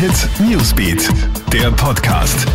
Hit Newsbeat, der Podcast.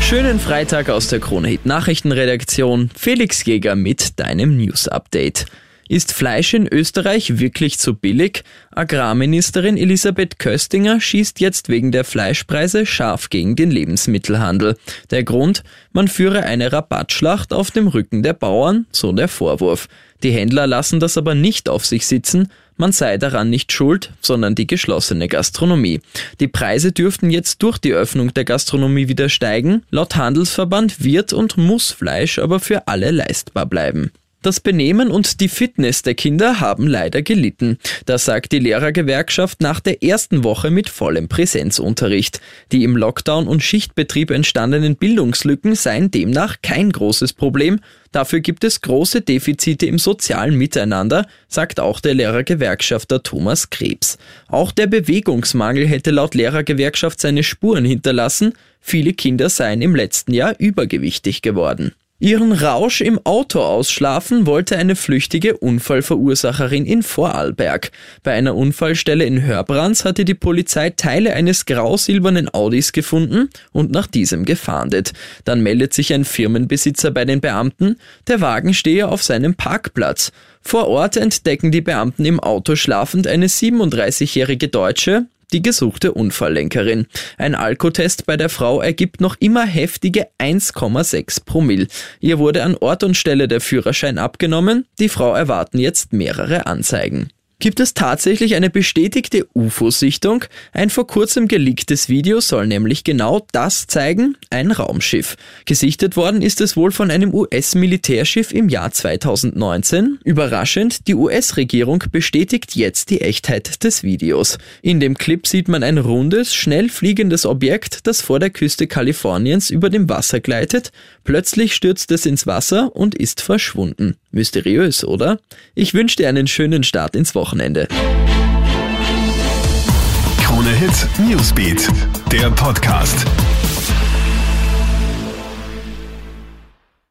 Schönen Freitag aus der Krone Hit Nachrichtenredaktion. Felix Jäger mit deinem News Update. Ist Fleisch in Österreich wirklich zu billig? Agrarministerin Elisabeth Köstinger schießt jetzt wegen der Fleischpreise scharf gegen den Lebensmittelhandel. Der Grund? Man führe eine Rabattschlacht auf dem Rücken der Bauern, so der Vorwurf. Die Händler lassen das aber nicht auf sich sitzen, man sei daran nicht schuld, sondern die geschlossene Gastronomie. Die Preise dürften jetzt durch die Öffnung der Gastronomie wieder steigen. Laut Handelsverband wird und muss Fleisch aber für alle leistbar bleiben. Das Benehmen und die Fitness der Kinder haben leider gelitten. Das sagt die Lehrergewerkschaft nach der ersten Woche mit vollem Präsenzunterricht. Die im Lockdown und Schichtbetrieb entstandenen Bildungslücken seien demnach kein großes Problem. Dafür gibt es große Defizite im sozialen Miteinander, sagt auch der Lehrergewerkschafter Thomas Krebs. Auch der Bewegungsmangel hätte laut Lehrergewerkschaft seine Spuren hinterlassen. Viele Kinder seien im letzten Jahr übergewichtig geworden. Ihren Rausch im Auto ausschlafen wollte eine flüchtige Unfallverursacherin in Vorarlberg. Bei einer Unfallstelle in Hörbrands hatte die Polizei Teile eines grau-silbernen Audis gefunden und nach diesem gefahndet. Dann meldet sich ein Firmenbesitzer bei den Beamten, der Wagen stehe auf seinem Parkplatz. Vor Ort entdecken die Beamten im Auto schlafend eine 37-jährige Deutsche, die gesuchte Unfalllenkerin. Ein Alkotest bei der Frau ergibt noch immer heftige 1,6 Promille. Ihr wurde an Ort und Stelle der Führerschein abgenommen. Die Frau erwarten jetzt mehrere Anzeigen gibt es tatsächlich eine bestätigte UFO-Sichtung. Ein vor kurzem geleaktes Video soll nämlich genau das zeigen, ein Raumschiff. Gesichtet worden ist es wohl von einem US-Militärschiff im Jahr 2019. Überraschend, die US-Regierung bestätigt jetzt die Echtheit des Videos. In dem Clip sieht man ein rundes, schnell fliegendes Objekt, das vor der Küste Kaliforniens über dem Wasser gleitet. Plötzlich stürzt es ins Wasser und ist verschwunden. Mysteriös, oder? Ich wünsche dir einen schönen Start ins Wochenende. Krone Hit Newsbeat, der Podcast.